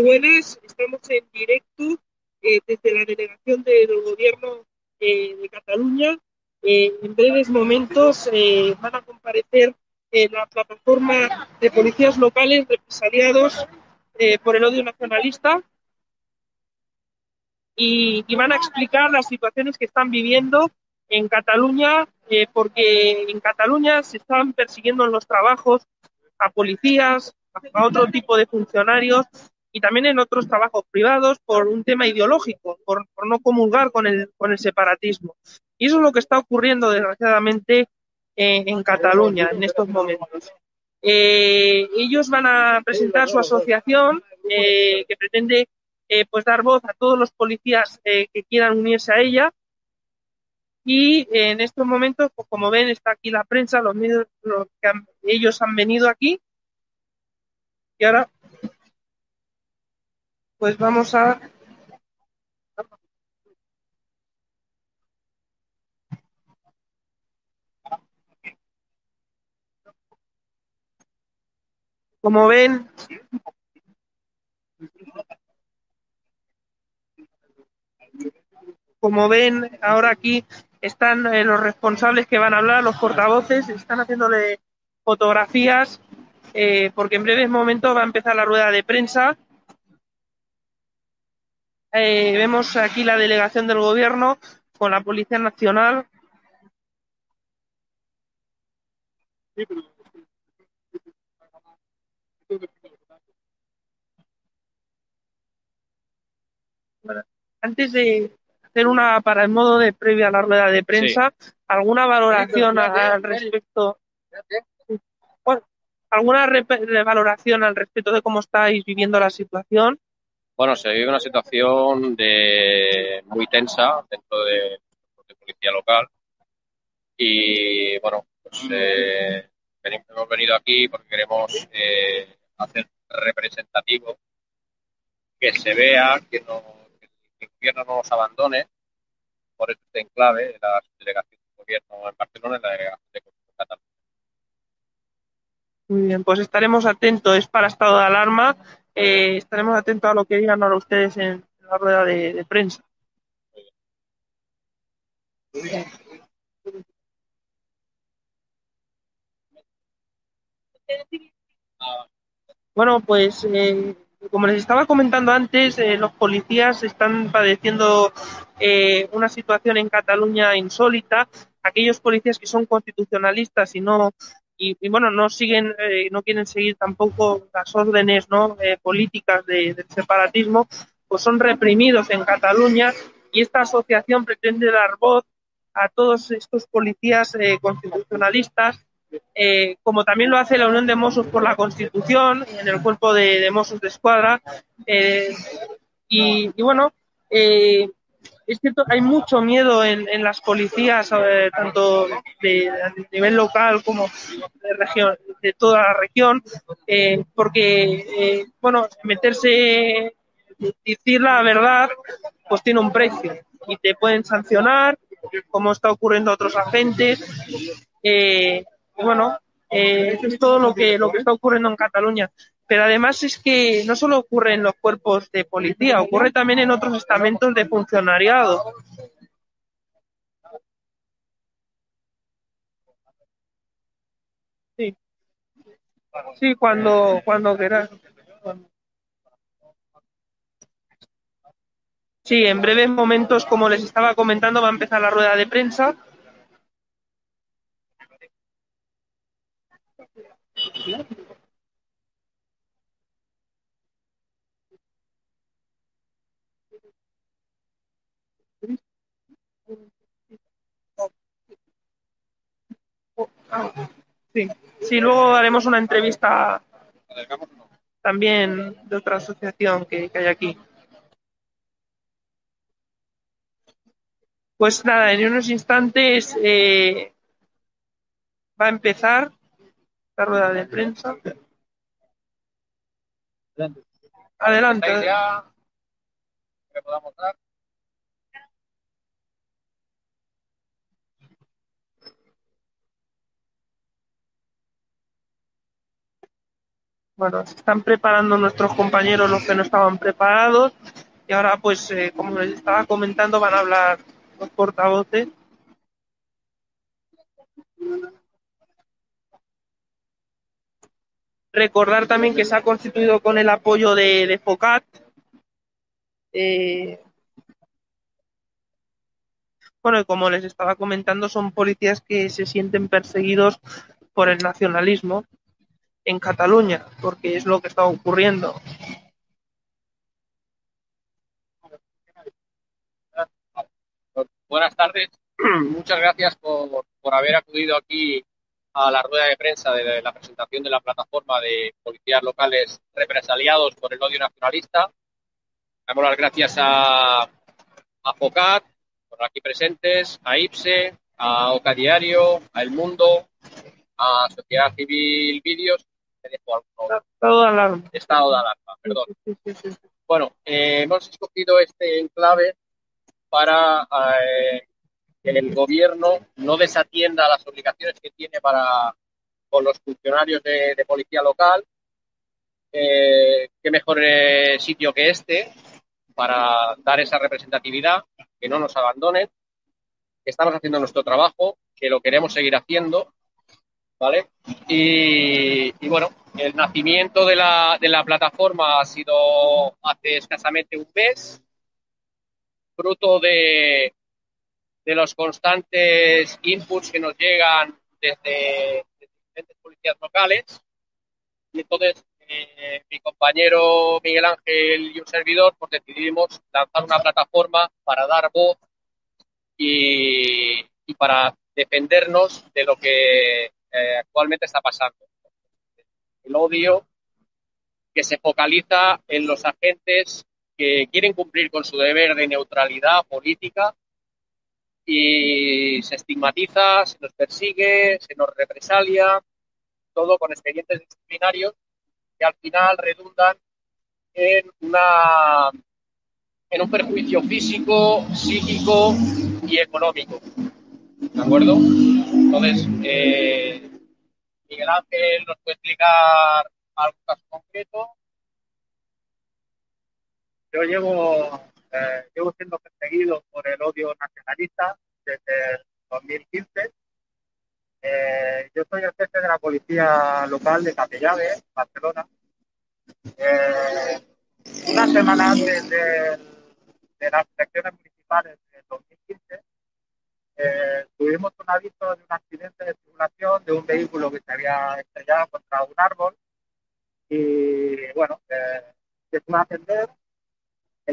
Muy buenas, estamos en directo eh, desde la delegación del Gobierno eh, de Cataluña. Eh, en breves momentos van a comparecer en la plataforma de policías locales represaliados por el odio nacionalista y, y, van a explicar las situaciones que están viviendo en Cataluña, porque en Cataluña se están persiguiendo en los trabajos a policías, a otro tipo de funcionarios y también en otros trabajos privados por un tema ideológico, por, por, no comulgar con el, con el separatismo. Y eso es lo que está ocurriendo, desgraciadamente, en Cataluña en estos momentos. Eh, ellos van a presentar su asociación eh, que pretende eh, pues dar voz a todos los policías eh, que quieran unirse a ella. Y en estos momentos, pues como ven, está aquí la prensa, los medios, los que han, ellos han venido aquí. Y ahora pues vamos a como ven como ven ahora aquí están eh, los responsables que van a hablar, los portavoces, están haciéndole fotografías eh, porque en breves momentos va a empezar la rueda de prensa eh, vemos aquí la delegación del gobierno con la Policía Nacional. Bueno, antes de hacer una para el modo de previa a la rueda de prensa, sí. ¿alguna valoración al respecto? Bueno, ¿Alguna valoración al respecto de cómo estáis viviendo la situación? Bueno, se vive una situación de muy tensa dentro de, de policía local. Y bueno, pues eh, hemos venido aquí porque queremos eh, hacer representativo que se vea que, no, el gobierno no nos abandone, por eso está en clave la delegación del gobierno en Barcelona y la delegación de Cataluña. Muy bien, pues estaremos atentos, es para estado de alarma eh, estaremos atentos a lo que digan ahora ustedes en la rueda de, prensa. Bueno, pues eh, como les estaba comentando antes, eh, los policías están padeciendo eh, una situación en Cataluña insólita. Aquellos policías que son constitucionalistas y no y, bueno, no siguen, eh, no quieren seguir tampoco las órdenes ¿no? eh, políticas de, del separatismo, pues son reprimidos en Cataluña y esta asociación pretende dar voz a todos estos policías eh, constitucionalistas, eh, como también lo hace la Unión de Mossos por la Constitución, en el cuerpo de, de Mossos de Escuadra. Y, y, bueno, es cierto, hay mucho miedo en, las policías, eh, tanto de, de, nivel local como de, toda la región, eh, porque, eh, bueno, meterse, decir la verdad, pues tiene un precio y te pueden sancionar, como está ocurriendo a otros agentes. Bueno, eh, eso es todo lo que, lo que está ocurriendo en Cataluña pero además es que no solo ocurre en los cuerpos de policía, ocurre también en otros estamentos de funcionariado. Sí, sí cuando, cuando quieras. Sí, en breves momentos, como les estaba comentando, va a empezar la rueda de prensa. Sí, sí, luego haremos una entrevista también de otra asociación que, que hay aquí. Pues nada, en unos instantes eh, va a empezar la rueda de prensa. Adelante. bueno, se están preparando nuestros compañeros los que no estaban preparados y ahora pues eh, como les estaba comentando van a hablar los portavoces. Recordar también que se ha constituido con el apoyo de, de FOCAT. Eh, bueno, y como les estaba comentando, son policías que se sienten perseguidos por el nacionalismo en Cataluña, porque es lo que está ocurriendo. Buenas tardes. Muchas gracias por, por, haber acudido aquí a la rueda de prensa de la presentación de la plataforma de policías locales represaliados por el odio nacionalista. Damos las gracias a, a FOCAT, por aquí presentes, a IPSE, a Oca Diario, a El Mundo, a Sociedad Civil Vídeos Estado de alarma. Estado de alarma, perdón. Bueno, eh, hemos escogido este enclave para eh, el gobierno no desatienda las obligaciones que tiene para con los funcionarios de, policía local. Eh, qué mejor eh, sitio que este para dar esa representatividad, que no nos abandonen, que estamos haciendo nuestro trabajo, que lo queremos seguir haciendo ¿vale? Y, y, bueno, el nacimiento de la, de la plataforma ha sido hace escasamente un mes, fruto de, de los constantes inputs que nos llegan desde, diferentes policías locales. Y entonces eh, mi compañero Miguel Ángel y un servidor pues decidimos lanzar una plataforma para dar voz y, y para defendernos de lo que eh, actualmente está pasando. El odio que se focaliza en los agentes que quieren cumplir con su deber de neutralidad política y se estigmatiza, se nos persigue, se nos represalia, todo con expedientes disciplinarios que al final redundan en una en un perjuicio físico, psíquico y económico. ¿De acuerdo? Entonces, eh, Miguel Ángel nos puede explicar algún caso concreto. Yo llevo, eh, llevo siendo perseguido por el odio nacionalista desde el 2015. Eh, yo soy el jefe de la policía local de Capellave, Barcelona. Eh, una semana antes de, las elecciones municipales del 2015, eh, tuvimos un aviso de un accidente de circulación de un vehículo que se había estrellado contra un árbol y bueno, eh, se fue a atender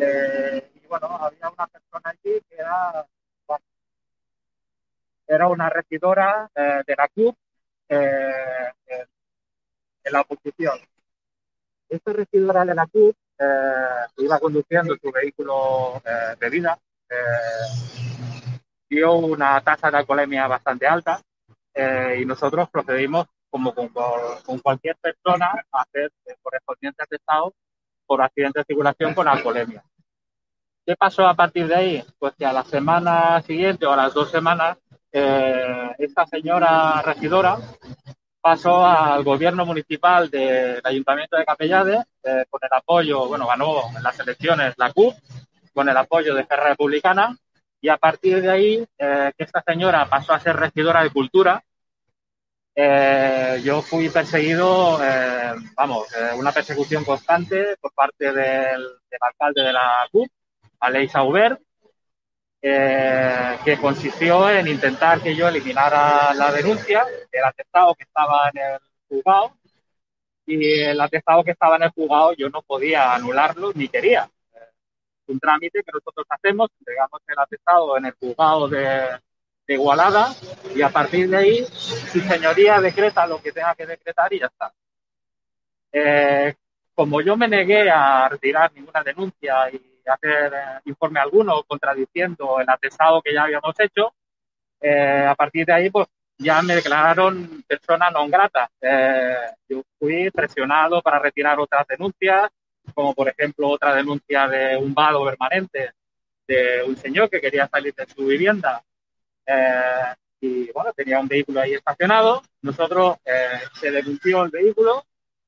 eh, y bueno, había una persona allí que era, una regidora eh, de la CUP eh, en la oposición. Esta regidora de la CUP iba conduciendo su vehículo de vida dio una tasa de alcoholemia bastante alta eh, y nosotros procedimos, como con, cualquier persona, a hacer correspondientes atestados por accidente de circulación con alcoholemia. ¿Qué pasó a partir de ahí? Pues que a la semana siguiente o a las dos semanas, eh, esta señora regidora pasó al gobierno municipal del Ayuntamiento de Capellade eh, con el apoyo, bueno, ganó en las elecciones la CUP, con el apoyo de Ferra Republicana y a partir de ahí, eh, que esta señora pasó a ser regidora de cultura, eh, yo fui perseguido, eh, vamos, eh, una persecución constante por parte del, del alcalde de la CUP, Aleix Aubert, eh, que consistió en intentar que yo eliminara la denuncia, el atestado que estaba en el juzgado, y el atestado que estaba en el juzgado yo no podía anularlo ni quería. Un trámite que nosotros hacemos, entregamos el atestado en el juzgado de, de Igualada y a partir de ahí su señoría decreta lo que tenga que decretar y ya está. Eh, como yo me negué a retirar ninguna denuncia y hacer eh, informe alguno contradiciendo el atestado que ya habíamos hecho, eh, a partir de ahí pues ya me declararon persona non grata. Eh, yo fui presionado para retirar otras denuncias, como por ejemplo otra denuncia de un vado permanente de un señor que quería salir de su vivienda eh, y bueno, tenía un vehículo ahí estacionado. Nosotros eh, se denunció el vehículo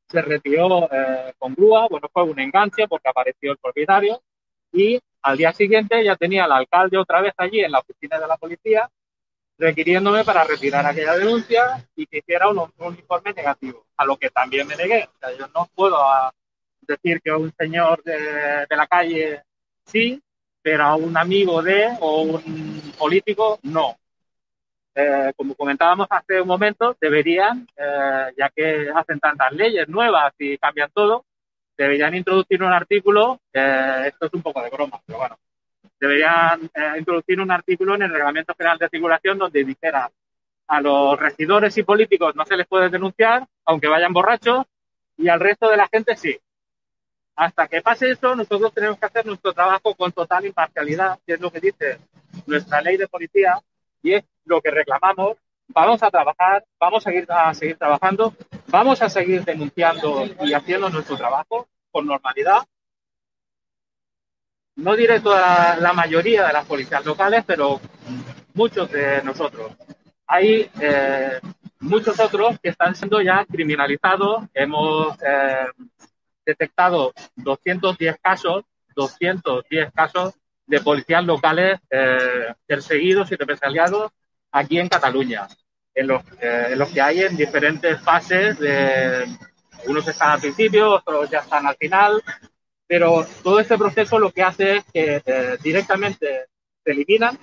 se retiró eh, con grúa, bueno, fue un enganche porque apareció el propietario y al día siguiente ya tenía al alcalde otra vez allí en la oficina de la policía requiriéndome para retirar aquella denuncia y que hiciera un, informe negativo, a lo que también me negué. O sea, yo no puedo ah, decir que un señor de, la calle sí, pero a un amigo de o un político no. Eh, como comentábamos hace un momento, deberían, eh, ya que hacen tantas leyes nuevas y cambian todo, deberían introducir un artículo, eh, esto es un poco de broma, pero bueno, deberían introducir un artículo en el Reglamento General de Circulación donde dijera a los regidores y políticos no se les puede denunciar, aunque vayan borrachos, y al resto de la gente sí. Hasta que pase eso, nosotros tenemos que hacer nuestro trabajo con total imparcialidad, que es lo que dice nuestra ley de policía, y es lo que reclamamos. Vamos a trabajar, vamos a seguir, a seguir trabajando, vamos a seguir denunciando y haciendo nuestro trabajo con normalidad. No diré toda la, mayoría de las policías locales, pero muchos de nosotros. Hay eh, muchos otros que están siendo ya criminalizados. Hemos eh, detectado 210 casos, 210 casos de policías locales eh, perseguidos y represaliados aquí en Cataluña, en los, eh, en los que hay en diferentes fases, de, unos están al principio, otros ya están al final, pero todo este proceso lo que hace es que eh, directamente se eliminan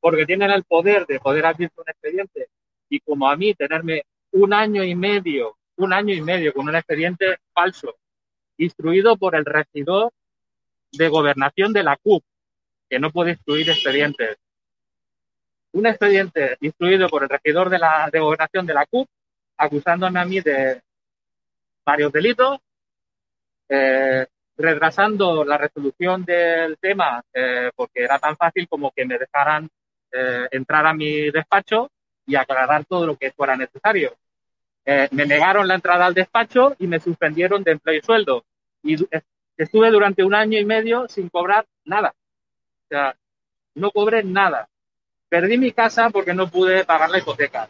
porque tienen el poder de poder abrir un expediente y como a mí tenerme un año y medio, un año y medio con un expediente falso, instruido por el regidor de gobernación de la CUP, que no puede instruir expedientes. Un expediente instruido por el regidor de la de gobernación de la CUP, acusándome a mí de varios delitos, eh, retrasando la resolución del tema eh, porque era tan fácil como que me dejaran eh, entrar a mi despacho y aclarar todo lo que fuera necesario. Me negaron la entrada al despacho y me suspendieron de empleo y sueldo. Y estuve durante un año y medio sin cobrar nada. O sea, no cobré nada. Perdí mi casa porque no pude pagar la hipoteca.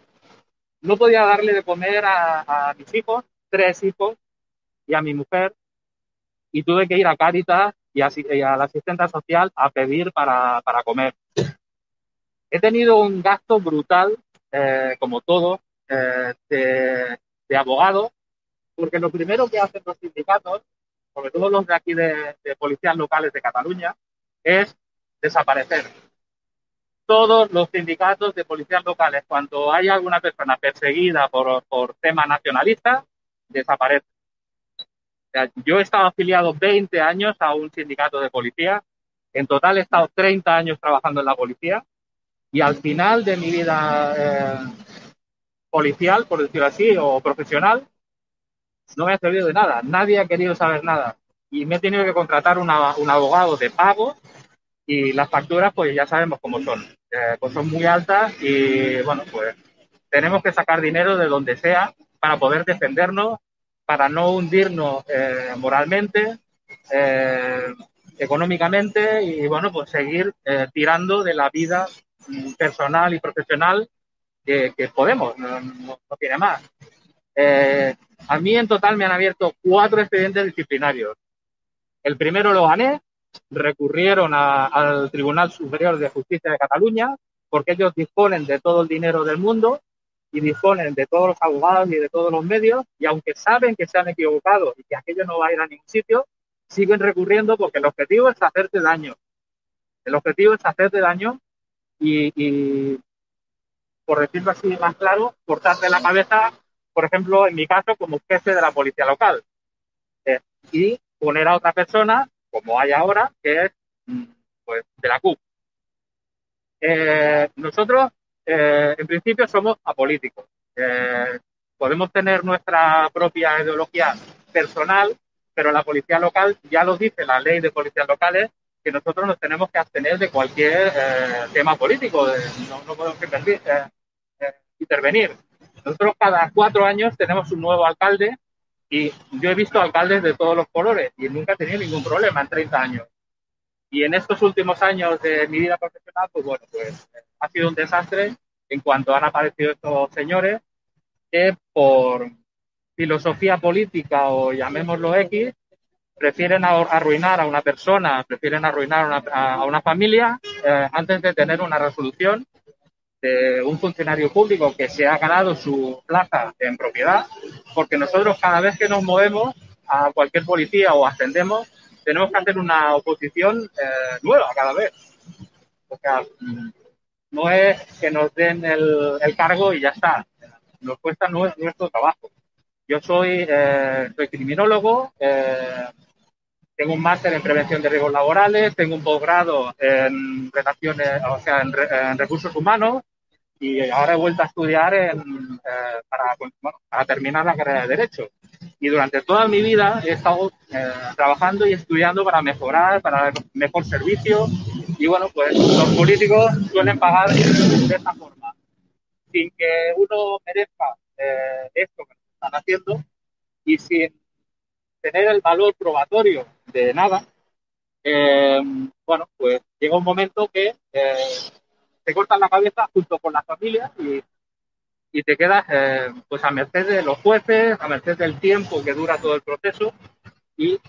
No podía darle de comer a, mis hijos, tres hijos, y a mi mujer. Y tuve que ir a Cáritas y a, la asistente social a pedir para, comer. He tenido un gasto brutal, eh, como todo, eh, de, de abogado, porque lo primero que hacen los sindicatos, sobre todo los de aquí de policías locales de Cataluña, es desaparecer. Todos los sindicatos de policías locales, cuando hay alguna persona perseguida por, por tema nacionalista, desaparece. yo he estado afiliado 20 años a un sindicato de policía. En total he estado 30 años trabajando en la policía. Y al final de mi vida eh, policial, por decirlo así, o profesional, no me ha servido de nada. Nadie ha querido saber nada. Y me he tenido que contratar un abogado de pago y las facturas pues ya sabemos cómo son, eh, pues son muy altas y bueno, pues tenemos que sacar dinero de donde sea para poder defendernos, para no hundirnos eh, moralmente, eh, económicamente y bueno, pues seguir tirando de la vida personal y profesional que, podemos, no, no, tiene más. a mí en total me han abierto cuatro expedientes disciplinarios. El primero lo gané, recurrieron al Tribunal Superior de Justicia de Cataluña porque ellos disponen de todo el dinero del mundo y disponen de todos los abogados y de todos los medios y aunque saben que se han equivocado y que aquello no va a ir a ningún sitio, siguen recurriendo porque el objetivo es hacerte daño. El objetivo es hacerte daño y, por decirlo así más claro, cortarte la cabeza, por ejemplo, en mi caso, como jefe de la policía local. Eh, y poner a otra persona como hay ahora, que es mm, pues, de la CUP. Eh, nosotros, eh, en principio, somos apolíticos. Eh, podemos tener nuestra propia ideología personal, pero la policía local ya lo dice la ley de policías locales que nosotros nos tenemos que abstener de cualquier tema político, no, podemos intervenir. Nosotros cada cuatro años tenemos un nuevo alcalde y yo he visto alcaldes de todos los colores y nunca he tenido ningún problema en 30 años. Y en estos últimos años de mi vida profesional, pues bueno, pues ha sido un desastre en cuanto han aparecido estos señores que por, filosofía política o llamémoslo X, prefieren arruinar a una persona, prefieren arruinar a una, a una familia eh, antes de tener una resolución de un funcionario público que se ha ganado su plaza en propiedad, porque nosotros cada vez que nos movemos a cualquier policía o ascendemos, tenemos que hacer una oposición eh, nueva cada vez. O sea, no es que nos den el, el cargo y ya está. Nos cuesta nuestro trabajo. Yo soy, eh, soy criminólogo, eh, tengo un máster en prevención de riesgos laborales, tengo un posgrado en relaciones, o sea, en, recursos humanos y ahora he vuelto a estudiar en, eh, para, para, terminar la carrera de Derecho. Y durante toda mi vida he estado eh, trabajando y estudiando para mejorar, para mejor servicio. Y bueno, pues los políticos suelen pagar de esta forma, sin que uno merezca eh, esto que están haciendo y sin tener el valor probatorio de nada, eh, bueno, pues llega un momento que eh, te cortan la cabeza junto con la familia y, y te quedas eh, pues a merced de los jueces, a merced del tiempo que dura todo el proceso y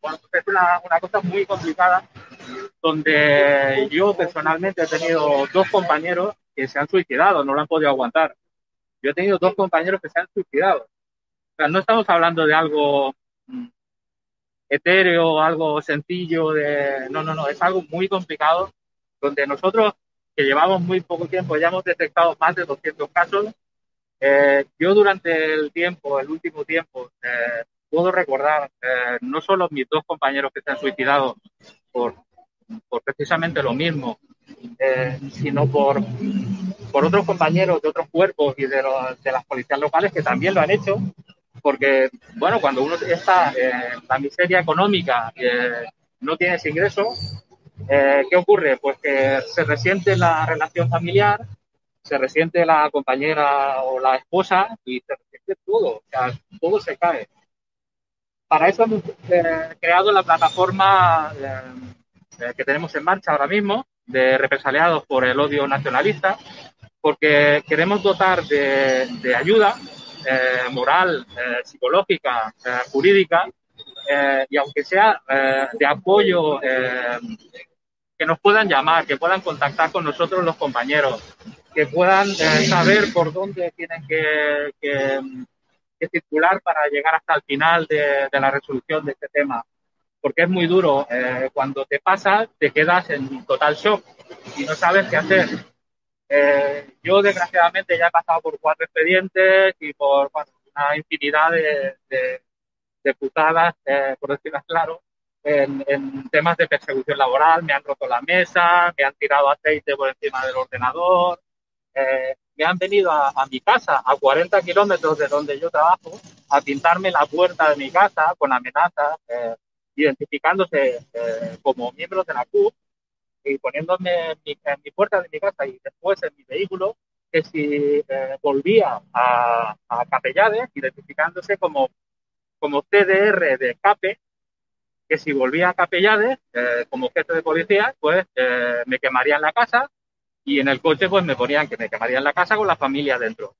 bueno, pues es una, una cosa muy complicada donde yo personalmente he tenido dos compañeros que se han suicidado, no lo han podido aguantar. Yo he tenido dos compañeros que se han suicidado. O sea, no estamos hablando de algo etéreo, algo sencillo de... No, no, no, es algo muy complicado donde nosotros que llevamos muy poco tiempo ya hemos detectado más de 200 casos. Eh, yo durante el tiempo, el último tiempo, eh, puedo recordar eh, no solo mis dos compañeros que se han suicidado por, por precisamente lo mismo, eh, sino por, por otros compañeros de otros cuerpos y de, las policías locales que también lo han hecho porque, bueno, cuando uno está en la miseria económica, y no tienes ingresos, eh, ¿qué ocurre? Pues que se resiente la relación familiar, se resiente la compañera o la esposa y se resiente todo, o sea, todo se cae. Para eso hemos eh, creado la plataforma eh, que tenemos en marcha ahora mismo, de represaliados por el odio nacionalista, porque queremos dotar de, de ayuda eh, moral, eh, psicológica, eh, jurídica, y aunque sea de apoyo, que nos puedan llamar, que puedan contactar con nosotros los compañeros, que puedan saber por dónde tienen que, circular para llegar hasta el final de, de, la resolución de este tema. Porque es muy duro. cuando te pasa, te quedas en total shock y no sabes qué hacer. Eh, yo, desgraciadamente, ya he pasado por cuatro expedientes y por una infinidad de, de, putadas, eh, por decirlo claro, en, en, temas de persecución laboral. Me han roto la mesa, me han tirado aceite por encima del ordenador, eh, me han venido a, a, mi casa, a 40 kilómetros de donde yo trabajo, a pintarme la puerta de mi casa con amenazas, eh, identificándose eh, como miembros de la CUP y poniéndome en mi, en mi, puerta de mi casa y después en mi vehículo, que si eh, volvía a, Capellades, identificándose como, como CDR de CAPE, que si volvía a Capellades eh, como jefe de policía, pues eh, me quemarían la casa y en el coche pues me ponían que me quemarían la casa con la familia dentro.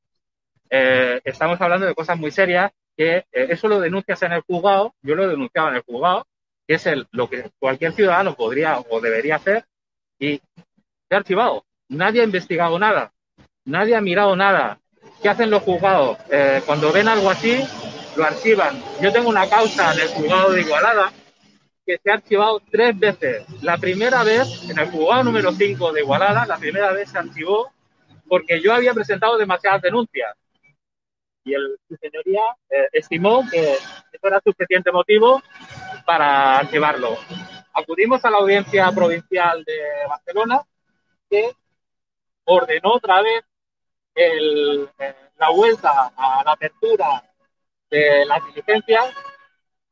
Eh, estamos hablando de cosas muy serias que eso lo denuncias en el juzgado, yo lo denunciaba en el juzgado, que es lo que cualquier ciudadano podría o debería hacer y se ha archivado. Nadie ha investigado nada, nadie ha mirado nada. ¿Qué hacen los juzgados? Eh, cuando ven algo así, lo archivan. Yo tengo una causa en el juzgado de Igualada que se ha archivado tres veces. La primera vez, en el juzgado número 5 de Igualada, la primera vez se archivó porque yo había presentado demasiadas denuncias. Y el, su señoría eh, estimó que eso era suficiente motivo para archivarlo acudimos a la audiencia provincial de Barcelona que ordenó otra vez eh, la vuelta a la apertura de las diligencias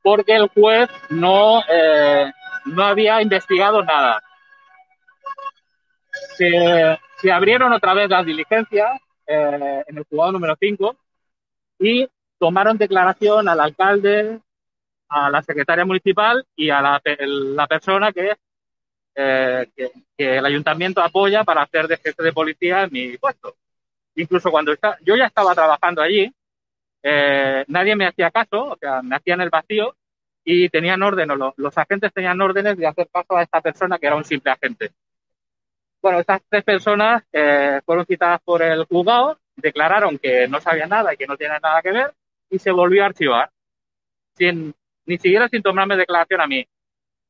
porque el juez no, eh, no había investigado nada. Se, se, abrieron otra vez las diligencias eh, en el juzgado número 5 y tomaron declaración al alcalde, a la secretaria municipal y a la, la persona que, eh, que, que, el ayuntamiento apoya para hacer de jefe de policía en mi puesto. Incluso cuando está, yo ya estaba trabajando allí, eh, nadie me hacía caso, o sea, me hacían el vacío y tenían orden, los, los agentes tenían órdenes de hacer caso a esta persona que era un simple agente. Bueno, estas tres personas eh, fueron citadas por el juzgado, declararon que no sabían nada y que no tienen nada que ver y se volvió a archivar, sin, ni siquiera sin tomarme declaración a mí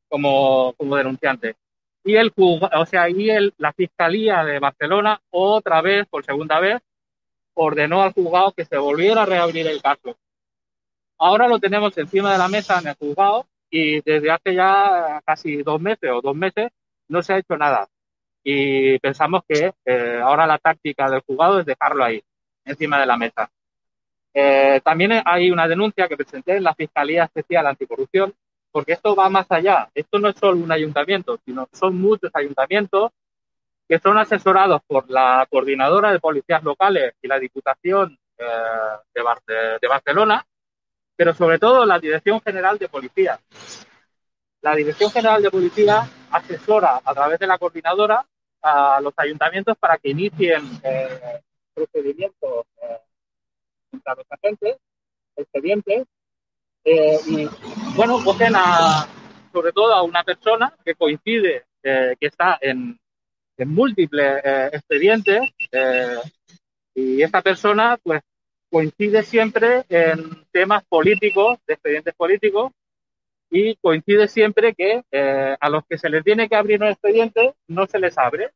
como, como denunciante. Y el o sea, y el, la Fiscalía de Barcelona otra vez, por segunda vez, ordenó al juzgado que se volviera a reabrir el caso. Ahora lo tenemos encima de la mesa en el juzgado y desde hace ya casi dos meses o dos meses no se ha hecho nada y pensamos que eh, ahora la táctica del juzgado es dejarlo ahí, encima de la mesa. Eh, también hay una denuncia que presenté en la Fiscalía Especial Anticorrupción, porque esto va más allá. Esto no es solo un ayuntamiento, sino son muchos ayuntamientos que son asesorados por la Coordinadora de Policías Locales y la Diputación eh, de, de Barcelona, pero sobre todo la Dirección General de Policía. La Dirección General de Policía asesora a través de la coordinadora a los ayuntamientos para que inicien eh, procedimientos eh, contra los agentes, expedientes, eh, y bueno, cogen a, sobre todo a una persona que coincide, que está en, en múltiples expedientes, y esta persona pues coincide siempre en temas políticos, de expedientes políticos, y coincide siempre que eh, a los que se les tiene que abrir un expediente no se les abre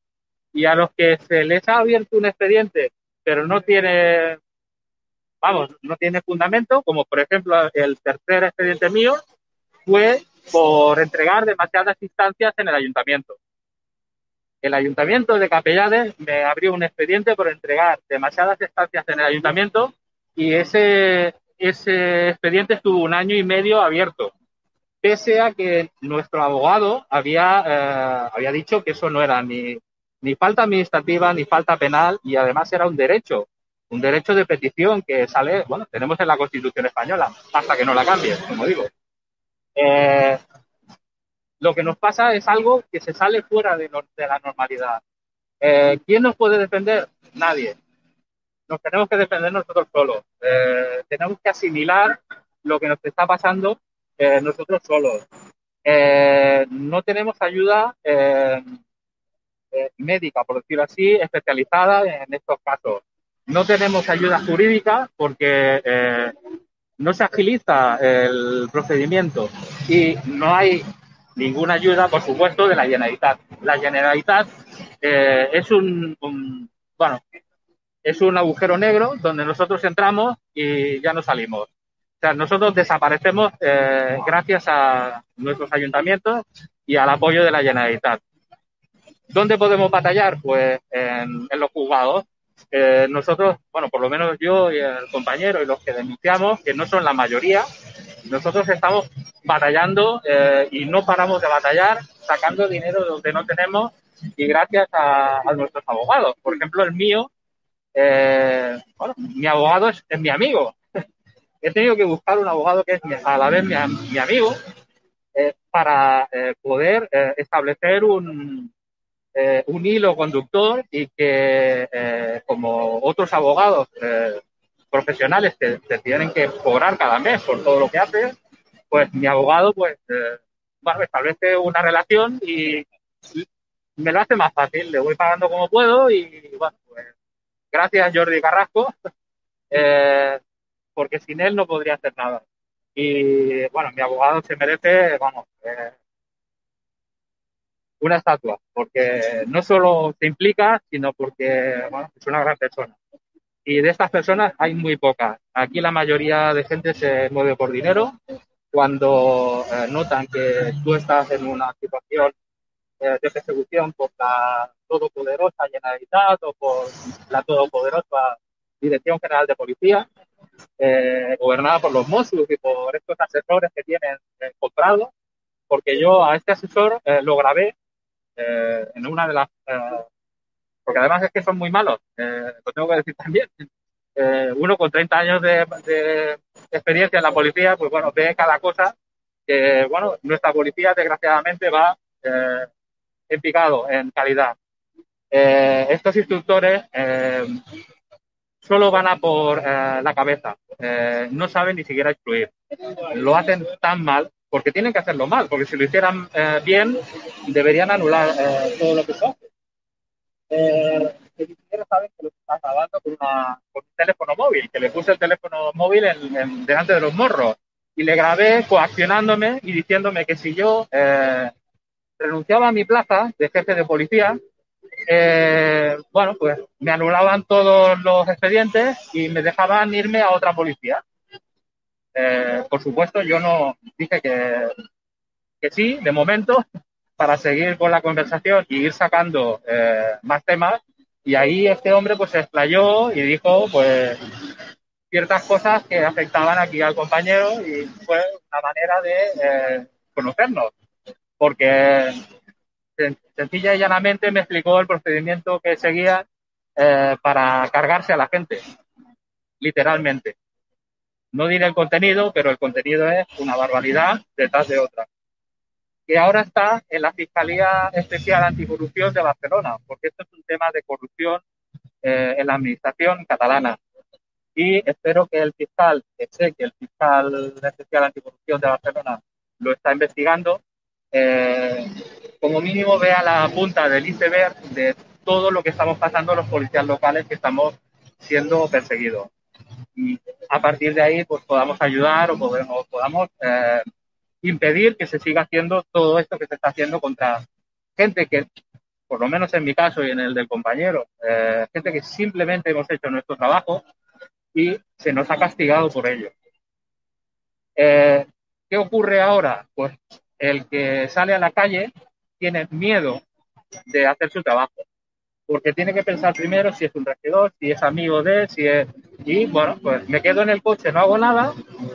y a los que se les ha abierto un expediente pero no tiene vamos no tiene fundamento como por ejemplo el tercer expediente mío fue por entregar demasiadas instancias en el ayuntamiento. El ayuntamiento de Capellades me abrió un expediente por entregar demasiadas estancias en el ayuntamiento y ese ese expediente estuvo un año y medio abierto. Pese a que nuestro abogado había, eh, dicho que eso no era ni falta administrativa ni falta penal y además era un derecho, un derecho de petición que sale, bueno, tenemos en la Constitución española, hasta que no la cambie, como digo. Eh, lo que nos pasa es algo que se sale fuera de, la normalidad. Eh, ¿Quién nos puede defender? Nadie. Nos tenemos que defender nosotros solos. tenemos que asimilar lo que nos está pasando eh, nosotros solos. Eh, no tenemos ayuda eh, médica, por decirlo así, especializada en estos casos. No tenemos ayuda jurídica porque no se agiliza el procedimiento y no hay ninguna ayuda, por supuesto, de la Generalitat. La Generalitat es un, bueno, es un agujero negro donde nosotros entramos y ya no salimos sea, nosotros desaparecemos eh, gracias a nuestros ayuntamientos y al apoyo de la Generalitat. ¿Dónde podemos batallar? Pues en, los juzgados. Eh, nosotros, bueno, por lo menos yo y el compañero y los que denunciamos, que no son la mayoría, nosotros estamos batallando eh, y no paramos de batallar, sacando dinero donde no tenemos y gracias a, nuestros abogados. Por ejemplo, el mío, bueno, mi abogado es mi amigo, he tenido que buscar un abogado que es a la vez mi, amigo eh, para eh, poder eh, establecer un, un hilo conductor y que, como otros abogados profesionales que se tienen que cobrar cada mes por todo lo que hace, pues mi abogado pues establece una relación y me lo hace más fácil, le voy pagando como puedo y bueno, pues gracias Jordi Carrasco porque sin él no podría hacer nada. Y bueno, mi abogado se merece, vamos, eh, una estatua, porque no solo se implica, sino porque bueno, es una gran persona. Y de estas personas hay muy pocas. Aquí la mayoría de gente se mueve por dinero. Cuando eh, notan que tú estás en una situación eh, de persecución por la todopoderosa Generalitat o por la todopoderosa Dirección General de Policía, eh, gobernada por los Mossos y por estos asesores que tienen eh, comprado, porque yo a este asesor eh, lo grabé eh, en una de las... porque además es que son muy malos, lo tengo que decir también. uno con 30 años de, de, experiencia en la policía, pues bueno, ve cada cosa que, bueno, nuestra policía desgraciadamente va en picado en calidad. estos instructores solo van a por eh, la cabeza. eh, no saben ni siquiera instruir. Lo hacen tan mal porque tienen que hacerlo mal, porque si lo hicieran eh, bien, deberían anular eh, todo lo que se hace. Eh, que saben que lo están grabando con, una, con un teléfono móvil, que le puse el teléfono móvil delante de los morros y le grabé coaccionándome y diciéndome que si yo eh, renunciaba a mi plaza de jefe de policía, eh, bueno, pues me anulaban todos los expedientes y me dejaban irme a otra policía. Eh, por supuesto, yo no dije que, que sí, de momento, para seguir con la conversación y ir sacando eh, más temas. Y ahí este hombre pues se explayó y dijo pues ciertas cosas que afectaban aquí al compañero y fue una manera de eh, conocernos. Porque sen- sencilla y llanamente me explicó el procedimiento que seguía eh, para cargarse a la gente, literalmente. No diré el contenido, pero el contenido es una barbaridad detrás de otra. Que ahora está en la Fiscalía Especial Anticorrupción de Barcelona, porque esto es un tema de corrupción eh, en la administración catalana. Y espero que el fiscal, que sé que el fiscal especial anticorrupción de Barcelona lo está investigando, eh, como mínimo vea la punta del iceberg de todo lo que estamos pasando los policías locales que estamos siendo perseguidos. Y a partir de ahí, pues podamos ayudar o podemos, podamos eh, impedir que se siga haciendo todo esto que se está haciendo contra gente que, por lo menos en mi caso y en el del compañero, eh, gente que simplemente hemos hecho nuestro trabajo y se nos ha castigado por ello. Eh, ¿Qué ocurre ahora? Pues el que sale a la calle tiene miedo de hacer su trabajo, porque tiene que pensar primero si es un regidor, si es amigo de, si es... Y bueno, pues me quedo en el coche, no hago nada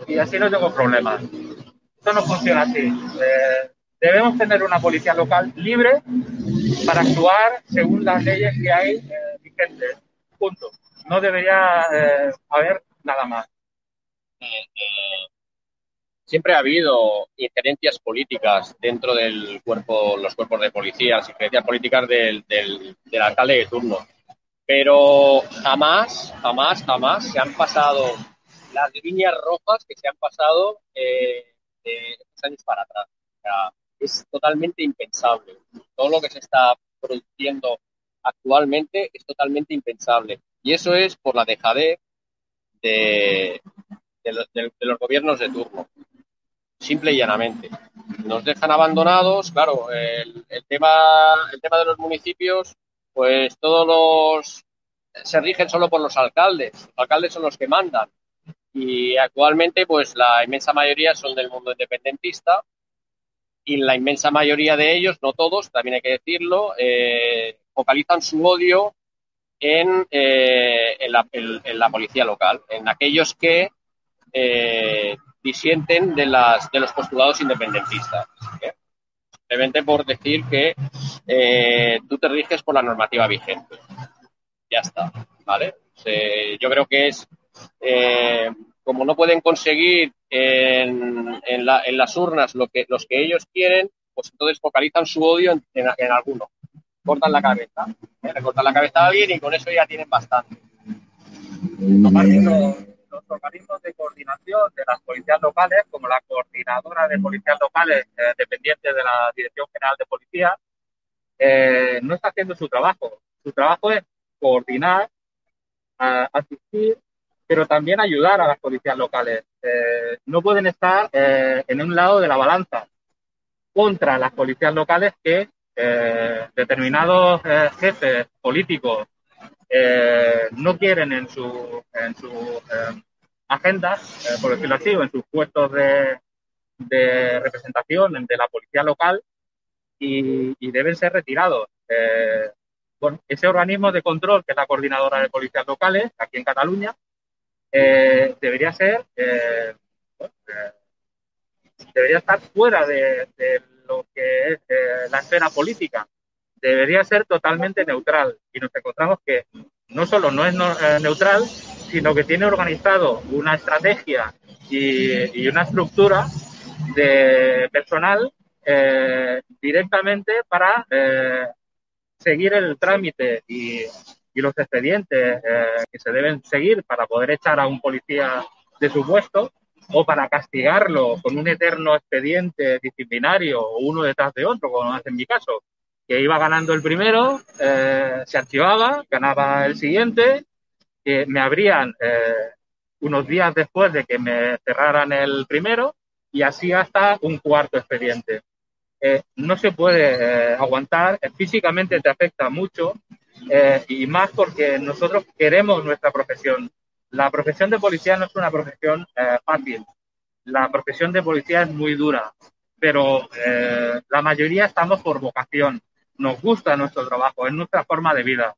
y así no tengo problemas. Esto no funciona así. Eh, debemos tener una policía local libre para actuar según las leyes que hay eh, vigentes. Punto. No debería eh, haber nada más. siempre ha habido injerencias políticas dentro del cuerpo, los cuerpos de policía, injerencias políticas del, del, del alcalde de turno. Pero jamás, jamás, jamás se han pasado las líneas rojas que se han pasado eh, de estos años para atrás. O sea, es totalmente impensable. Todo lo que se está produciendo actualmente es totalmente impensable. Y eso es por la dejadez de, los, gobiernos de turno simple y llanamente. Nos dejan abandonados, claro, el, tema, el tema de los municipios, pues todos los se rigen solo por los alcaldes, los alcaldes son los que mandan y actualmente pues la inmensa mayoría son del mundo independentista y la inmensa mayoría de ellos, no todos, también hay que decirlo, eh, focalizan su odio en, eh, en, la, policía local, en aquellos que eh, disienten de, las, de los postulados independentistas. ¿eh? Simplemente por decir que eh, tú te riges por la normativa vigente. Ya está, ¿vale? Yo creo que es, eh, como no pueden conseguir en, en, la, en, las urnas lo que, los que ellos quieren, pues entonces focalizan su odio en, en alguno. Cortan la cabeza, ¿eh? le cortan la cabeza a alguien y con eso ya tienen bastante. Los, los organismos de coordinación de las policías locales, como la coordinadora de policías locales eh, dependiente de la Dirección General de Policía, eh, no está haciendo su trabajo. Su trabajo es coordinar, asistir, pero también ayudar a las policías locales. Eh, no pueden estar en un lado de la balanza contra las policías locales que determinados jefes políticos no quieren en su, en su agenda, por decirlo así, o en sus puestos de, de representación de la policía local y, deben ser retirados. Eh, ese organismo de control, que es la coordinadora de policías locales, aquí en Cataluña, eh, debería ser, eh, debería estar fuera de, de lo que es la esfera política. Debería ser totalmente neutral. Y nos encontramos que no solo no es no, neutral, sino que tiene organizado una estrategia y, una estructura de personal eh, directamente para eh, seguir el trámite y, los expedientes eh, que se deben seguir para poder echar a un policía de su puesto o para castigarlo con un eterno expediente disciplinario o uno detrás de otro, como hace en mi caso, que iba ganando el primero, eh, se archivaba, ganaba el siguiente, que me abrían eh, unos días después de que me cerraran el primero y así hasta un cuarto expediente. Eh, no se puede aguantar, físicamente te afecta mucho y más porque nosotros queremos nuestra profesión. La profesión de policía no es una profesión fácil. La profesión de policía es muy dura, pero la mayoría estamos por vocación nos gusta nuestro trabajo, es nuestra forma de vida.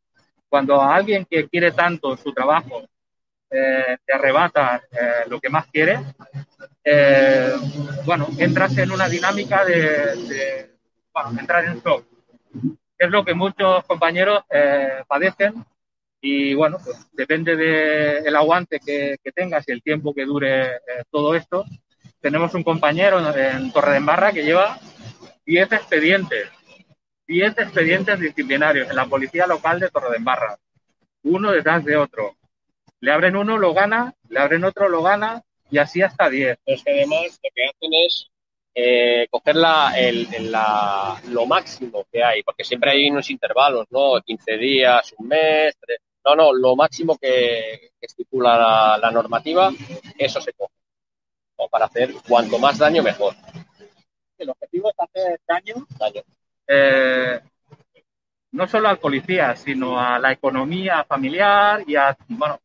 Cuando a alguien que quiere tanto su trabajo eh, te arrebata eh, lo que más quiere, eh, bueno, entras en una dinámica de, entrar en shock. Es lo que muchos compañeros padecen y bueno, pues depende del aguante que, que, tengas y el tiempo que dure todo esto. Tenemos un compañero en Torre de Embarra que lleva 10 expedientes 10 expedientes disciplinarios en la policía local de Torredembarra, uno detrás de otro. Le abren uno, lo gana, le abren otro, lo gana, y así hasta 10. Es que además lo que hacen es eh, coger la, lo máximo que hay, porque siempre hay unos intervalos, ¿no? 15 días, un mes, no, no, lo máximo que, estipula la, normativa, eso se coge. O para hacer cuanto más daño, mejor. El objetivo es hacer daño, daño eh, no solo al policía, sino a la economía familiar y a, bueno,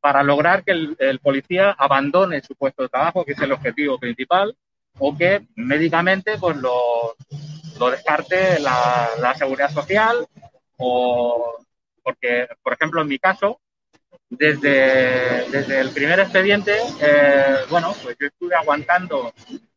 para lograr que el, policía abandone su puesto de trabajo, que es el objetivo principal, o que médicamente pues lo, lo descarte la, seguridad social o porque, por ejemplo, en mi caso, desde, desde el primer expediente, eh, bueno, pues yo estuve aguantando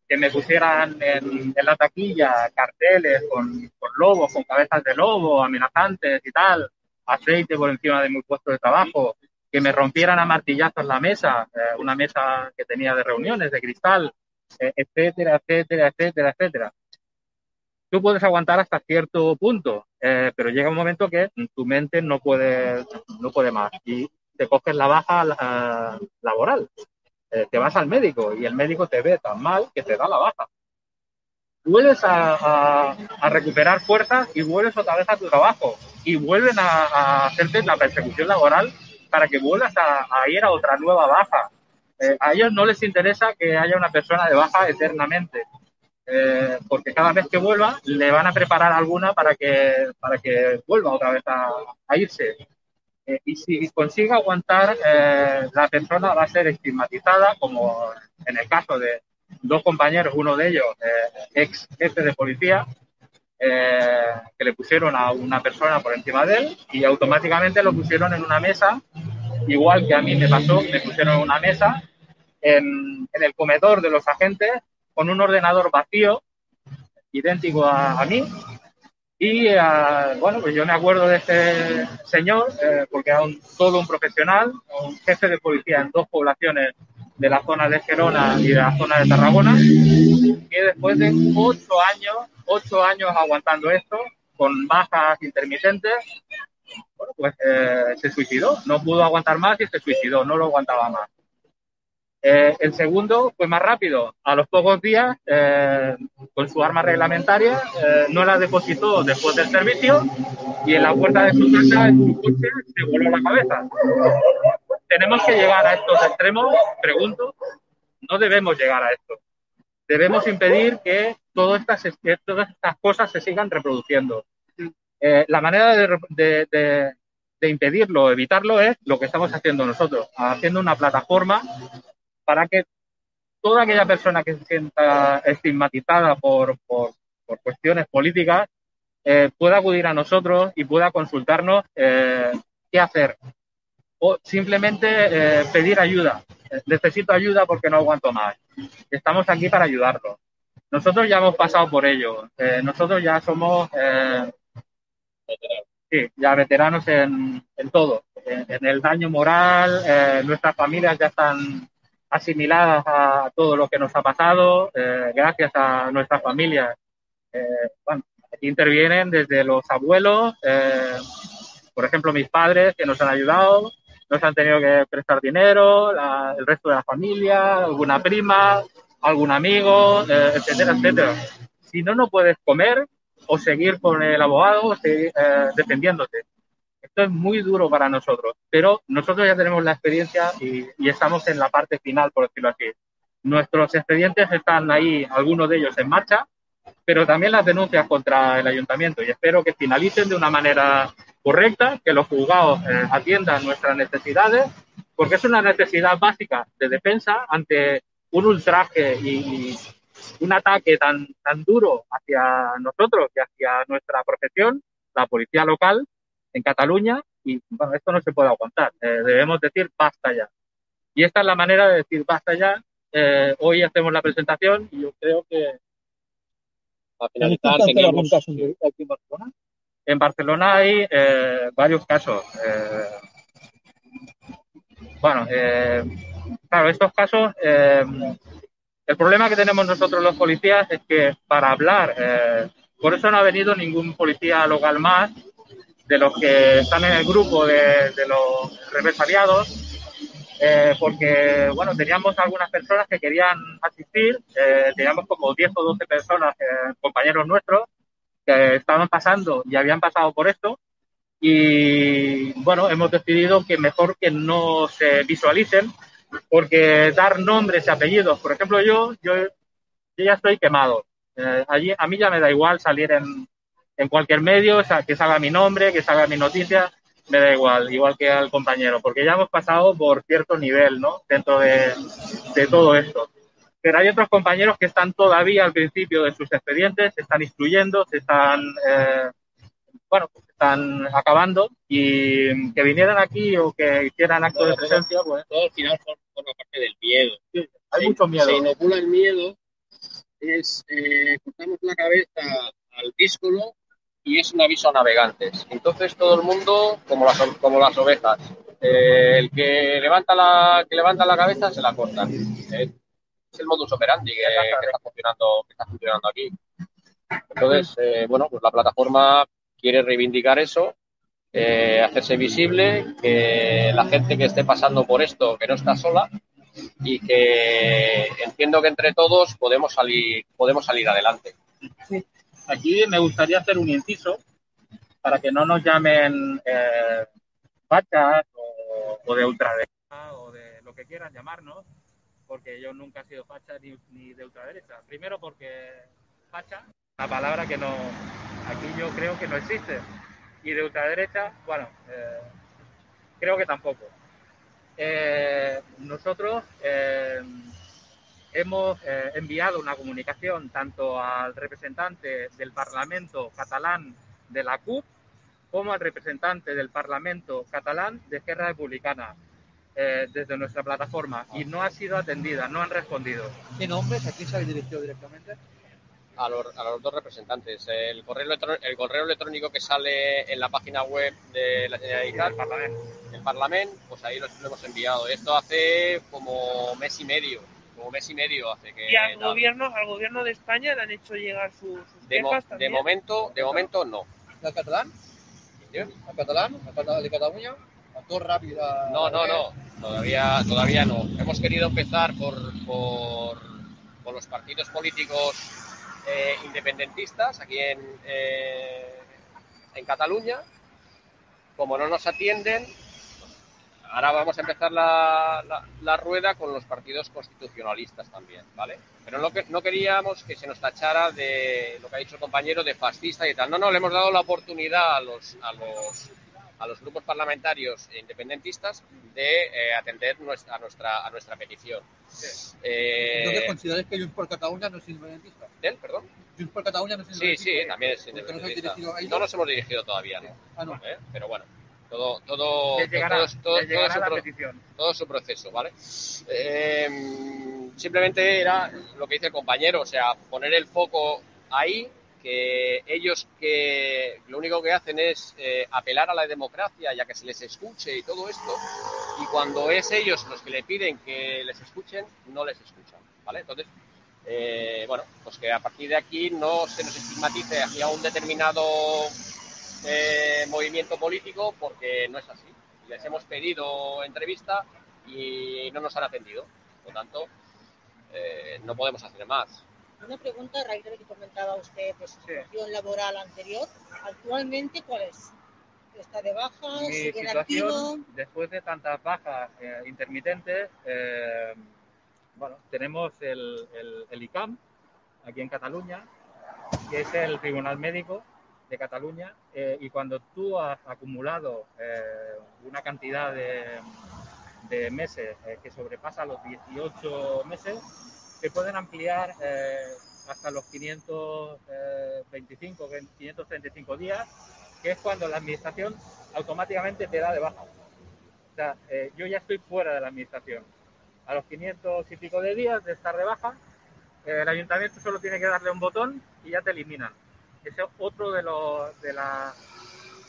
que me pusieran en, la taquilla carteles con, lobos, con cabezas de lobo, amenazantes y tal, aceite por encima de mi puesto de trabajo, que me rompieran a martillazos la mesa, eh, una mesa que tenía de reuniones, de cristal, eh, etcétera, etcétera, etcétera, etcétera. Tú puedes aguantar hasta cierto punto, eh, pero llega un momento que tu mente no puede, no puede más y te coges la baja laboral. Eh, te vas al médico y el médico te ve tan mal que te da la baja. Vuelves a, recuperar fuerzas y vuelves otra vez a tu trabajo y vuelven a, hacerte la persecución laboral para que vuelvas a, ir a otra nueva baja. Eh, a ellos no les interesa que haya una persona de baja eternamente, eh, porque cada vez que vuelva le van a preparar alguna para que, para que vuelva otra vez a irse. Eh, y si consigue aguantar, eh, la persona va a ser estigmatizada, como en el caso de dos compañeros, uno de ellos eh, ex jefe de policía, que le pusieron a una persona por encima de él y automáticamente lo pusieron en una mesa, igual que a mí me pasó, me pusieron en una mesa en, el comedor de los agentes con un ordenador vacío, idéntico a mí, y ah, bueno, pues yo me acuerdo de este señor, eh, porque era todo un profesional, un jefe de policía en dos poblaciones de la zona de Gerona y de la zona de Tarragona, que después de ocho años, ocho años aguantando esto, con bajas intermitentes, bueno, pues eh, se suicidó, no pudo aguantar más y se suicidó, no lo aguantaba más. Eh, el segundo fue más rápido. A los pocos días, eh, con su arma reglamentaria, eh, no la depositó después del servicio y en la puerta de su casa, en su coche, se voló la cabeza. ¿Tenemos que llegar a estos extremos? Pregunto. No debemos llegar a esto. Debemos impedir que todas estas, cosas se sigan reproduciendo. la manera de, de impedirlo, evitarlo, es lo que estamos haciendo nosotros, haciendo una plataforma para que toda aquella persona que se sienta estigmatizada por, por, cuestiones políticas eh, pueda acudir a nosotros y pueda consultarnos eh, qué hacer. O simplemente eh, pedir ayuda. Necesito ayuda porque no aguanto más. Estamos aquí para ayudarlo. Nosotros ya hemos pasado por ello. nosotros ya somos sí, ya veteranos en, todo. En, el daño moral, nuestras familias ya están asimiladas a todo lo que nos ha pasado, eh, gracias a nuestras familias. Eh, bueno, intervienen desde los abuelos, eh, por ejemplo, mis padres que nos han ayudado, nos han tenido que prestar dinero, la- el resto de la familia, alguna prima, algún amigo, eh, etcétera, etcétera. Si no, no puedes comer o seguir con el abogado eh, defendiéndote. Esto es muy duro para nosotros, pero nosotros ya tenemos la experiencia y, y estamos en la parte final, por decirlo así. Nuestros expedientes están ahí, algunos de ellos en marcha, pero también las denuncias contra el ayuntamiento y espero que finalicen de una manera correcta, que los juzgados eh, atiendan nuestras necesidades, porque es una necesidad básica de defensa ante un ultraje y, y un ataque tan, tan duro hacia nosotros y hacia nuestra profesión, la policía local en Cataluña, y bueno, esto no se puede aguantar. Eh, debemos decir basta ya. Y esta es la manera de decir basta ya. Eh, hoy hacemos la presentación y yo creo que A finalizar, teníamos, aquí en Barcelona? En Barcelona hay eh, varios casos. eh, bueno, eh, claro, estos casos, eh, el problema que tenemos nosotros los policías es que para hablar, por eso no ha venido ningún policía local más de los que están en el grupo de, de los represaliados, eh, porque, bueno, teníamos algunas personas que querían asistir, eh, teníamos como 10 o 12 personas, eh, compañeros nuestros, que estaban pasando y habían pasado por esto, y bueno, hemos decidido que mejor que no se visualicen, porque dar nombres y apellidos, por ejemplo, yo, yo, yo ya estoy quemado. Eh, allí, a mí ya me da igual salir en, en cualquier medio, que salga mi nombre, que salga mi noticia, me da igual, igual que al compañero, porque ya hemos pasado por cierto nivel, ¿no? Dentro de, de todo esto. Pero hay otros compañeros que están todavía al principio de sus expedientes, se están instruyendo, se están, eh, bueno, pues están acabando y que vinieran aquí o que hicieran acto de presencia, pues todo al final for- forma parte del miedo. sí, hay Se- mucho miedo. Se inocula el miedo, es eh, cortamos la cabeza al díscolo y es un aviso a navegantes. Entonces todo el mundo, como las, como las ovejas, eh, el que levanta la que levanta la cabeza se la cortan. Eh, es el modus operandi que, que está funcionando que está funcionando aquí. Entonces, eh, bueno, pues la plataforma quiere reivindicar eso, eh, hacerse visible, que la gente que esté pasando por esto, que no está sola, y que entiendo que entre todos podemos salir, podemos salir adelante. Aquí me gustaría hacer un inciso para que no nos llamen eh, o, de ultraderecha o de lo que quieran llamarnos, porque yo nunca he sido facha ni, ni de ultraderecha. Primero porque facha, una palabra que no, aquí yo creo que no existe. Y de ultraderecha, bueno, eh, creo que tampoco. Eh, nosotros eh, hemos eh, enviado una comunicación tanto al representante del Parlamento catalán de la CUP como al representante del Parlamento catalán de Esquerra Republicana eh, desde nuestra plataforma y no ha sido atendida, no han respondido. ¿Qué nombres? ¿A quién se habéis dirigido directamente? A los, a los dos representantes. El correo, electrónico, el correo electrónico que sale en la página web de la Generalitat, Del Parlamento. pues ahí lo, lo hemos enviado. Esto hace como mes y medio, como mes y medio hace que... Y al tal. gobierno, al gobierno de España le han hecho llegar sus, sus de, mo- quejas de también. momento, de momento no. ¿Al catalán? ¿Al catalán? ¿Al catalán de Cataluña? ¿A todo rápido? No, no, no. Todavía, todavía no. Hemos querido empezar por, por, por los partidos políticos eh, independentistas aquí en, eh, en Cataluña. Como no nos atienden, ahora vamos a empezar la, la- la rueda con los partidos constitucionalistas también, ¿vale? Pero no, que- no queríamos que se nos tachara de lo que ha dicho el compañero de fascista y tal. No, no, le hemos dado la oportunidad a los, a los, a los grupos parlamentarios independentistas de eh, atender nuestra, a, nuestra, a nuestra petición. Eh, Entonces, ¿consideráis que Junts por Cataluña no es independentista? ¿del? ¿Perdón? Junts por Cataluña no es Sí, independentista. sí, también es ¿Por qué no os habéis independentista. No nos hemos dirigido todavía, ¿no? Ah, no. ¿Eh? Pero bueno, todo, todo, llegará, todo, todo- la pro- todo su proceso, ¿vale? Eh, simplemente era lo que dice el compañero, o sea, poner el foco ahí, que ellos que lo único que hacen es eh, apelar a la democracia ya que se les escuche y todo esto, y cuando es ellos los que le piden que les escuchen, no les escuchan, ¿vale? Entonces, eh, bueno, pues que a partir de aquí no se nos estigmatice hacia un determinado eh, movimiento político porque no es así. les hemos pedido entrevista y no nos han atendido. Por lo tanto, eh, no podemos hacer más. Una pregunta a raíz de lo que comentaba usted de su situación laboral anterior. ¿Actualmente cuál es? ¿Está de baja? Mi ¿Sigue en activo? situación, después de tantas bajas eh, intermitentes, eh, bueno, tenemos el, el- el ICAM aquí en Cataluña, que es el Tribunal Médico de Cataluña, eh, y cuando tú has acumulado eh, una cantidad de, meses eh, que sobrepasa los 18 meses, te pueden ampliar hasta los 525, 535 días, que es cuando la administración automáticamente te da de baja. O sea, yo ya estoy fuera de la administración. A los 500 y pico de días de estar de baja, el ayuntamiento solo tiene que darle un botón y ya te eliminan. Ese es otro de, los, de, la-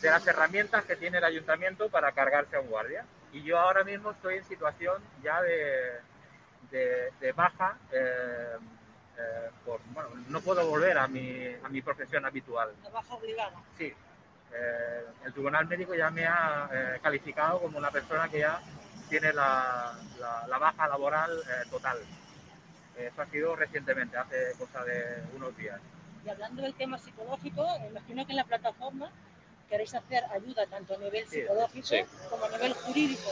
de las herramientas que tiene el ayuntamiento para cargarse a un guardia. Y yo ahora mismo estoy en situación ya de, de, de baja. eh, eh, por, bueno, no puedo volver a mi, a mi profesión habitual. La baja obligada. Sí. Eh, el Tribunal Médico ya me ha eh, calificado como una persona que ya tiene la, la- la baja laboral total. Eso ha sido recientemente, hace cosa de unos días. Y hablando del tema psicológico, imagino que en la plataforma queréis hacer ayuda tanto a nivel psicológico sí. como a nivel jurídico.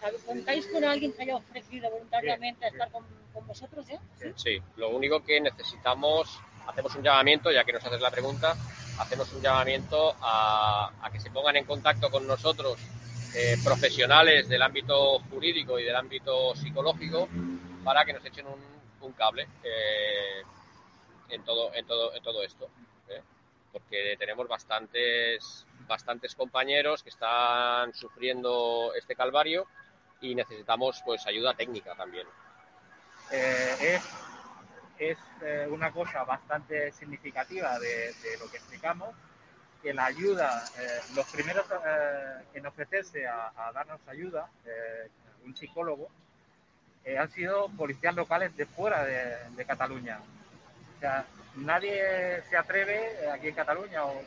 ¿Sabe- ¿Contáis con alguien que haya ofrecido voluntariamente estar con, con vosotros ya? ¿Sí? Sí, lo único que necesitamos, hacemos un llamamiento, ya que nos haces la pregunta, hacemos un llamamiento a, a que se pongan en contacto con nosotros eh, profesionales del ámbito jurídico y del ámbito psicológico para que nos echen un, un cable eh, en, todo, en, todo, en todo esto. ¿eh? Porque tenemos bastantes, bastantes compañeros que están sufriendo este calvario y necesitamos pues ayuda técnica también. Eh, es es eh, una cosa bastante significativa de, lo que explicamos, que la ayuda, los primeros en ofrecerse a, a darnos ayuda, un psicólogo, han sido policías locales de fuera de Cataluña. O sea, nadie se atreve eh, aquí en Cataluña o,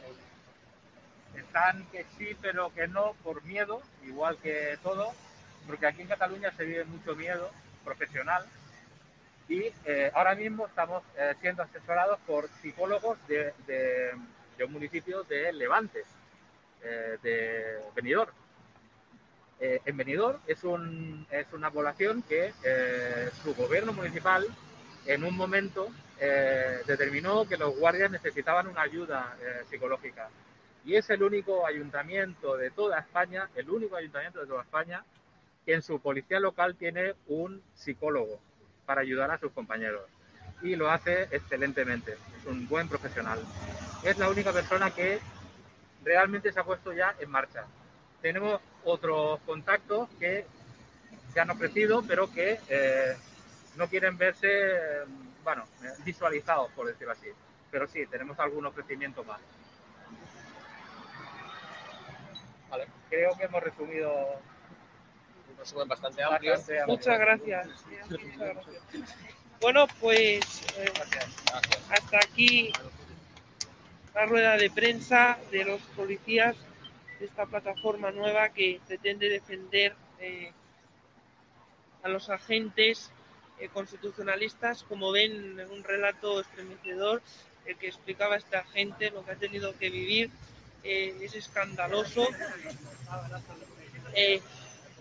están que sí pero que no por miedo, igual que todo, porque aquí en Cataluña se vive mucho miedo profesional y eh, ahora mismo estamos eh, siendo asesorados por psicólogos de, de- de un municipio de Levante, eh, de Benidorm. En Benidorm es, un, es una población que su gobierno municipal en un momento eh, determinó que los guardias necesitaban una ayuda eh, psicológica. Y es el único ayuntamiento de toda España, el único ayuntamiento de toda España, que en su policía local tiene un psicólogo para ayudar a sus compañeros. Y lo hace excelentemente, es un buen profesional. Es la única persona que realmente se ha puesto ya en marcha. Tenemos otros contactos que se han ofrecido, pero que eh, no quieren verse, eh, bueno, eh, visualizados, por decirlo así. Pero sí, tenemos algún ofrecimiento más. Vale. Creo que hemos resumido Un resumen bastante amplio. bastante. Muchas gracias. Muchas gracias. Bueno, pues eh, Gracias. hasta aquí la rueda de prensa de los policías de esta plataforma nueva que pretende defender eh, a los agentes eh, constitucionalistas. Como ven, en un relato estremecedor, el que explicaba este agente lo que ha tenido que vivir eh, es escandaloso. Eh,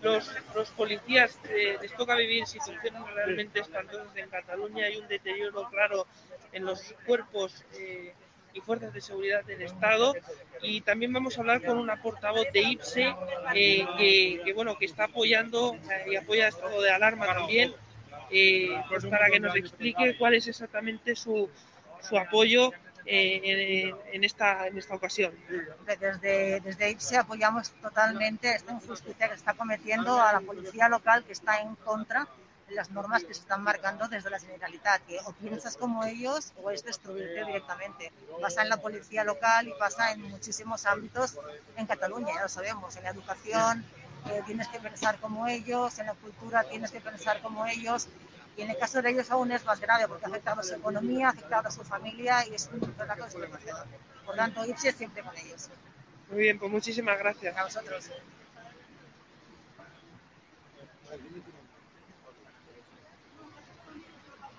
los, policías eh, les toca vivir situaciones realmente espantosas en Cataluña. Hay un deterioro claro en los cuerpos eh, y fuerzas de seguridad del Estado. Y también vamos a hablar con una portavoz de IPSE eh, que, que, bueno, que está apoyando eh, y apoya el estado de alarma también, eh, pues para que nos explique cuál es exactamente su, su apoyo eh, en, en esta, en esta ocasión. Desde, desde IPSE apoyamos totalmente esta injusticia que está cometiendo a la policía local que está en contra de las normas que se están marcando desde la Generalitat, que o piensas como ellos o es destruirte directamente. Pasa en la policía local y pasa en muchísimos ámbitos en Cataluña, ya lo sabemos, en la educación eh, tienes que pensar como ellos, en la cultura tienes que pensar como ellos, y en el caso de ellos aún es más grave porque ha afectado a su economía, ha afectado a su familia y es un relato desprotegido. Por tanto, Ipsi siempre con ellos. Muy bien, pues muchísimas gracias. A vosotros.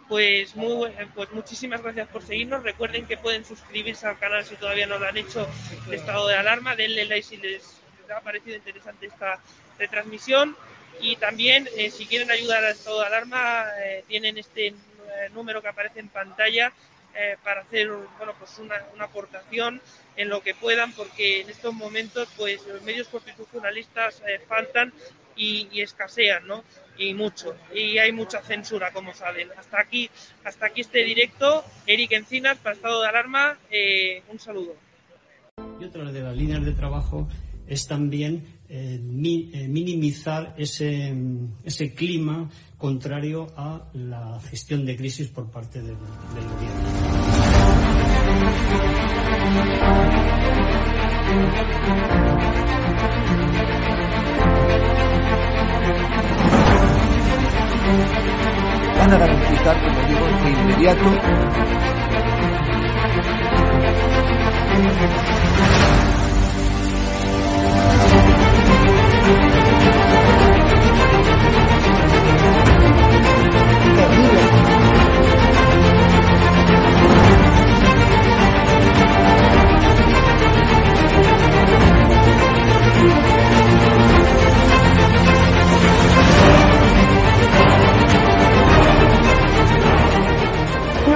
Pues, muy, eh, pues muchísimas gracias por seguirnos. Recuerden que pueden suscribirse al canal si todavía no lo han hecho de estado de alarma. Denle like si les ha parecido interesante esta retransmisión. Y también, eh, si quieren ayudar al estado de alarma, eh, tienen este eh, número que aparece en pantalla eh, para hacer bueno, pues una, una, aportación en lo que puedan, porque en estos momentos pues los medios constitucionalistas eh, faltan y, y, escasean, ¿no? Y mucho. Y hay mucha censura, como saben. Hasta aquí, hasta aquí este directo. Eric Encinas, para Estado de Alarma, eh, un saludo. Y otra de las líneas de trabajo es también eh, mi, eh, minimizar ese, ese, clima contrario a la gestión de crisis por parte del, del gobierno. Van a garantizar, como digo, de inmediato Thank you.